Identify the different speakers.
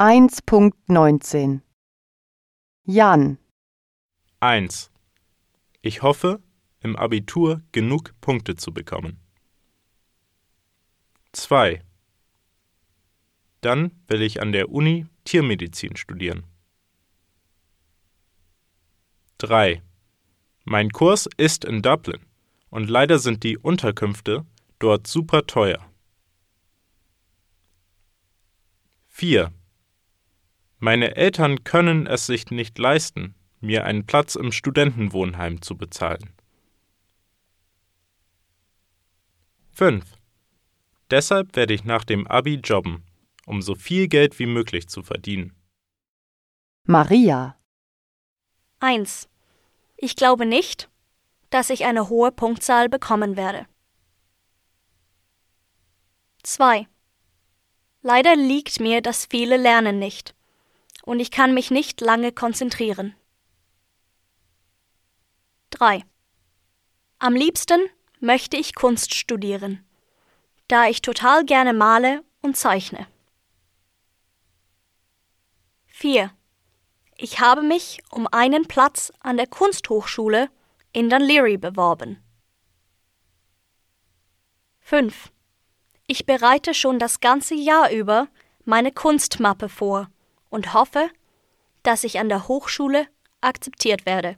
Speaker 1: 1.19 Jan
Speaker 2: 1. Ich hoffe, im Abitur genug Punkte zu bekommen. 2. Dann will ich an der Uni Tiermedizin studieren. 3. Mein Kurs ist in Dublin und leider sind die Unterkünfte dort super teuer. 4. Meine Eltern können es sich nicht leisten, mir einen Platz im Studentenwohnheim zu bezahlen. 5. Deshalb werde ich nach dem Abi jobben, um so viel Geld wie möglich zu verdienen.
Speaker 1: Maria
Speaker 3: 1. Ich glaube nicht, dass ich eine hohe Punktzahl bekommen werde. 2. Leider liegt mir das viele Lernen nicht und ich kann mich nicht lange konzentrieren. 3. Am liebsten möchte ich Kunst studieren, da ich total gerne male und zeichne. 4. Ich habe mich um einen Platz an der Kunsthochschule in Dunleary beworben. 5. Ich bereite schon das ganze Jahr über meine Kunstmappe vor und hoffe, dass ich an der Hochschule akzeptiert werde.